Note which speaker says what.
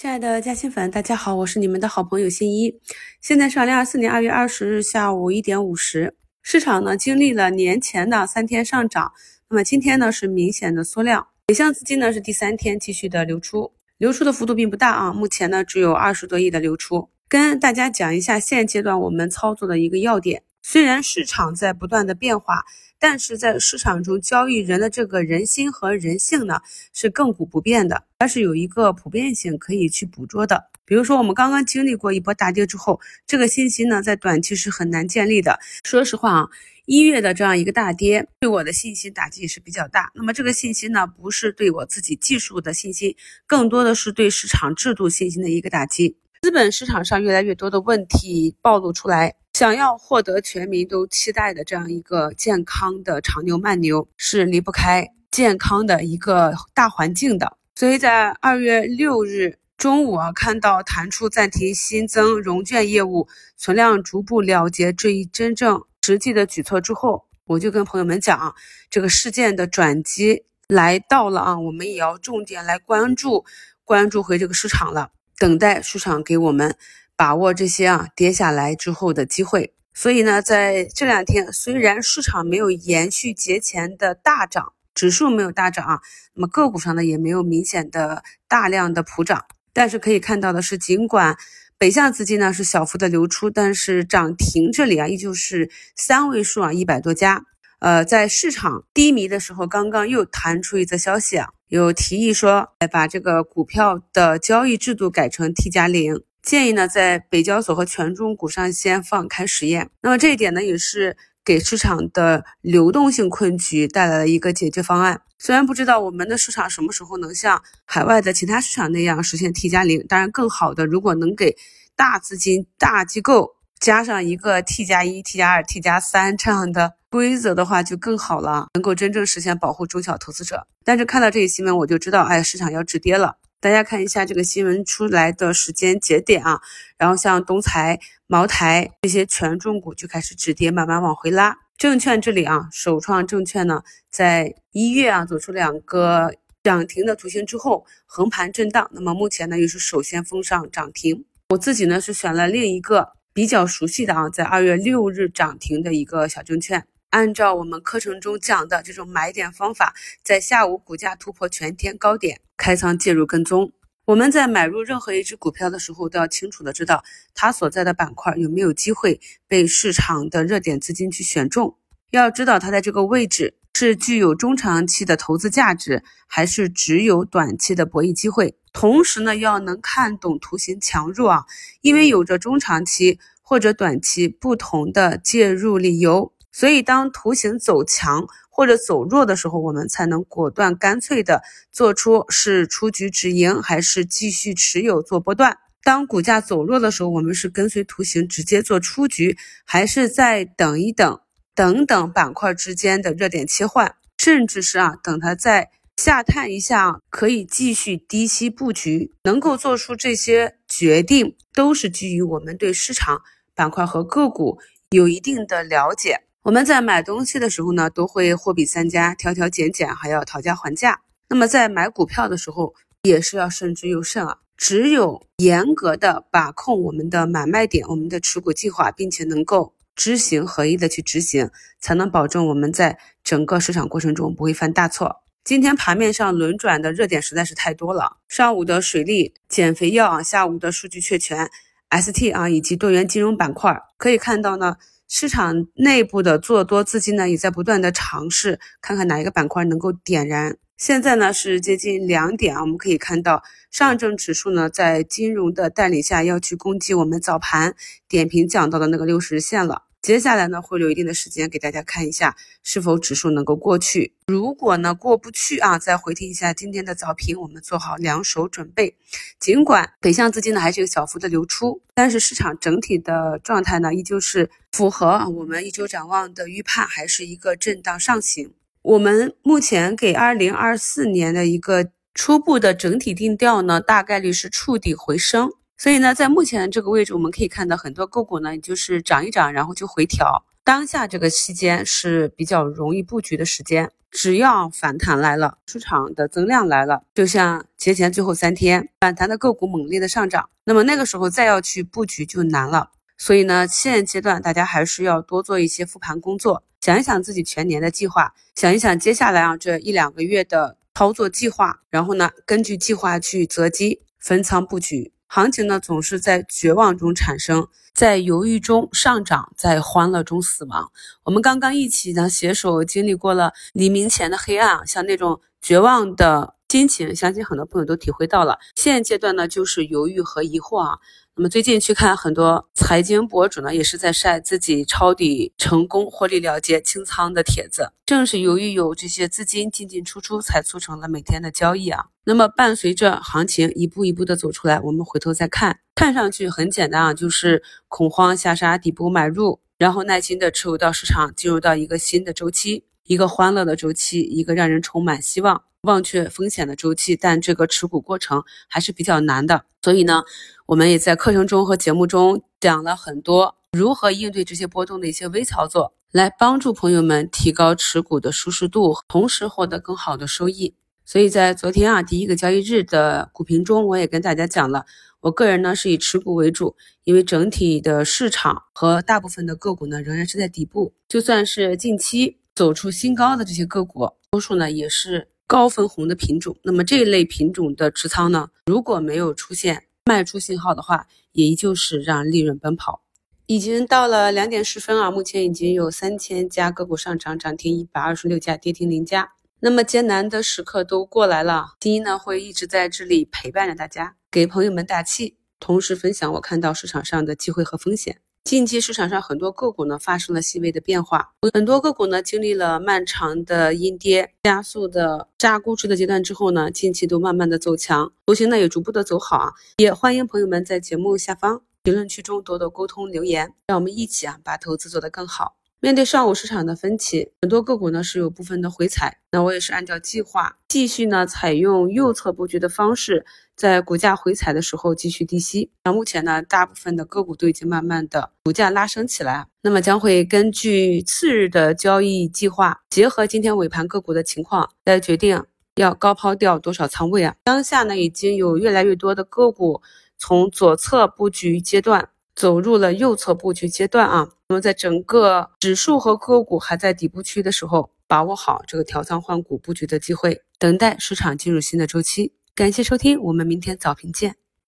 Speaker 1: 亲爱的嘉兴粉，大家好，我是你们的好朋友新一。现在是二零二四年二月二十日下午一点五十，市场呢经历了年前的三天上涨，那么今天呢是明显的缩量，北向资金呢是第三天继续的流出，流出的幅度并不大啊，目前呢只有二十多亿的流出。跟大家讲一下现阶段我们操作的一个要点，虽然市场在不断的变化。但是在市场中交易人的这个人心和人性呢，是亘古不变的，它是有一个普遍性可以去捕捉的。比如说，我们刚刚经历过一波大跌之后，这个信息呢，在短期是很难建立的。说实话啊，一月的这样一个大跌，对我的信心打击也是比较大。那么这个信息呢，不是对我自己技术的信心，更多的是对市场制度信心的一个打击。资本市场上越来越多的问题暴露出来。想要获得全民都期待的这样一个健康的长牛慢牛，是离不开健康的一个大环境的。所以在二月六日中午啊，看到弹出暂停新增融券业务，存量逐步了结这一真正实际的举措之后，我就跟朋友们讲，这个事件的转机来到了啊，我们也要重点来关注关注回这个市场了，等待市场给我们。把握这些啊跌下来之后的机会，所以呢，在这两天虽然市场没有延续节前的大涨，指数没有大涨啊，那么个股上呢也没有明显的大量的普涨，但是可以看到的是，尽管北向资金呢是小幅的流出，但是涨停这里啊依旧是三位数啊一百多家。呃，在市场低迷的时候，刚刚又弹出一则消息啊，有提议说，来把这个股票的交易制度改成 T 加零。建议呢，在北交所和权重股上先放开实验。那么这一点呢，也是给市场的流动性困局带来了一个解决方案。虽然不知道我们的市场什么时候能像海外的其他市场那样实现 T 加零，当然更好的，如果能给大资金、大机构加上一个 T 加一、T 加二、T 加三这样的规则的话，就更好了，能够真正实现保护中小投资者。但是看到这一新闻，我就知道，哎，市场要止跌了。大家看一下这个新闻出来的时间节点啊，然后像东财、茅台这些权重股就开始止跌，慢慢往回拉。证券这里啊，首创证券呢，在一月啊走出两个涨停的图形之后，横盘震荡。那么目前呢，又是首先封上涨停。我自己呢是选了另一个比较熟悉的啊，在二月六日涨停的一个小证券。按照我们课程中讲的这种买点方法，在下午股价突破全天高点，开仓介入跟踪。我们在买入任何一只股票的时候，都要清楚的知道它所在的板块有没有机会被市场的热点资金去选中。要知道它在这个位置是具有中长期的投资价值，还是只有短期的博弈机会。同时呢，要能看懂图形强弱啊，因为有着中长期或者短期不同的介入理由。所以，当图形走强或者走弱的时候，我们才能果断干脆的做出是出局止盈，还是继续持有做波段。当股价走弱的时候，我们是跟随图形直接做出局，还是再等一等，等等板块之间的热点切换，甚至是啊，等它再下探一下，可以继续低吸布局。能够做出这些决定，都是基于我们对市场板块和个股有一定的了解。我们在买东西的时候呢，都会货比三家，挑挑拣拣，还要讨价还价。那么在买股票的时候，也是要慎之又慎啊。只有严格的把控我们的买卖点、我们的持股计划，并且能够知行合一的去执行，才能保证我们在整个市场过程中不会犯大错。今天盘面上轮转的热点实在是太多了，上午的水利、减肥药啊，下午的数据确权、ST 啊，以及多元金融板块，可以看到呢。市场内部的做多资金呢，也在不断的尝试，看看哪一个板块能够点燃。现在呢是接近两点啊，我们可以看到上证指数呢在金融的带领下，要去攻击我们早盘点评讲到的那个六十日线了。接下来呢，会留一定的时间给大家看一下是否指数能够过去。如果呢过不去啊，再回听一下今天的早评，我们做好两手准备。尽管北向资金呢还是有小幅的流出，但是市场整体的状态呢依旧是符合我们一周展望的预判，还是一个震荡上行。我们目前给二零二四年的一个初步的整体定调呢，大概率是触底回升。所以呢，在目前这个位置，我们可以看到很多个股呢，就是涨一涨，然后就回调。当下这个期间是比较容易布局的时间。只要反弹来了，市场的增量来了，就像节前最后三天反弹的个股猛烈的上涨，那么那个时候再要去布局就难了。所以呢，现阶段大家还是要多做一些复盘工作，想一想自己全年的计划，想一想接下来啊这一两个月的操作计划，然后呢，根据计划去择机分仓布局。行情呢总是在绝望中产生，在犹豫中上涨，在欢乐中死亡。我们刚刚一起呢携手经历过了黎明前的黑暗，像那种绝望的心情，相信很多朋友都体会到了。现阶段呢就是犹豫和疑惑啊。那么最近去看很多财经博主呢，也是在晒自己抄底成功、获利了结、清仓的帖子。正是由于有这些资金进进出出，才促成了每天的交易啊。那么伴随着行情一步一步的走出来，我们回头再看，看上去很简单啊，就是恐慌下杀，底部买入，然后耐心的持有到市场进入到一个新的周期，一个欢乐的周期，一个让人充满希望。忘却风险的周期，但这个持股过程还是比较难的。所以呢，我们也在课程中和节目中讲了很多如何应对这些波动的一些微操作，来帮助朋友们提高持股的舒适度，同时获得更好的收益。所以在昨天啊第一个交易日的股评中，我也跟大家讲了，我个人呢是以持股为主，因为整体的市场和大部分的个股呢仍然是在底部，就算是近期走出新高的这些个股，多数呢也是。高分红的品种，那么这一类品种的持仓呢，如果没有出现卖出信号的话，也依旧是让利润奔跑。已经到了两点十分啊，目前已经有三千家个股上涨，涨停一百二十六家，跌停零家。那么艰难的时刻都过来了，第一呢会一直在这里陪伴着大家，给朋友们打气，同时分享我看到市场上的机会和风险。近期市场上很多个股呢发生了细微的变化，很多个股呢经历了漫长的阴跌、加速的炸估值的阶段之后呢，近期都慢慢的走强，图形呢也逐步的走好啊。也欢迎朋友们在节目下方评论区中多多沟通留言，让我们一起啊把投资做得更好。面对上午市场的分歧，很多个股呢是有部分的回踩，那我也是按照计划继续呢采用右侧布局的方式，在股价回踩的时候继续低吸。那目前呢，大部分的个股都已经慢慢的股价拉升起来，那么将会根据次日的交易计划，结合今天尾盘个股的情况，来决定要高抛掉多少仓位啊。当下呢，已经有越来越多的个股从左侧布局阶段。走入了右侧布局阶段啊，那么在整个指数和个股还在底部区的时候，把握好这个调仓换股布局的机会，等待市场进入新的周期。感谢收听，我们明天早评见。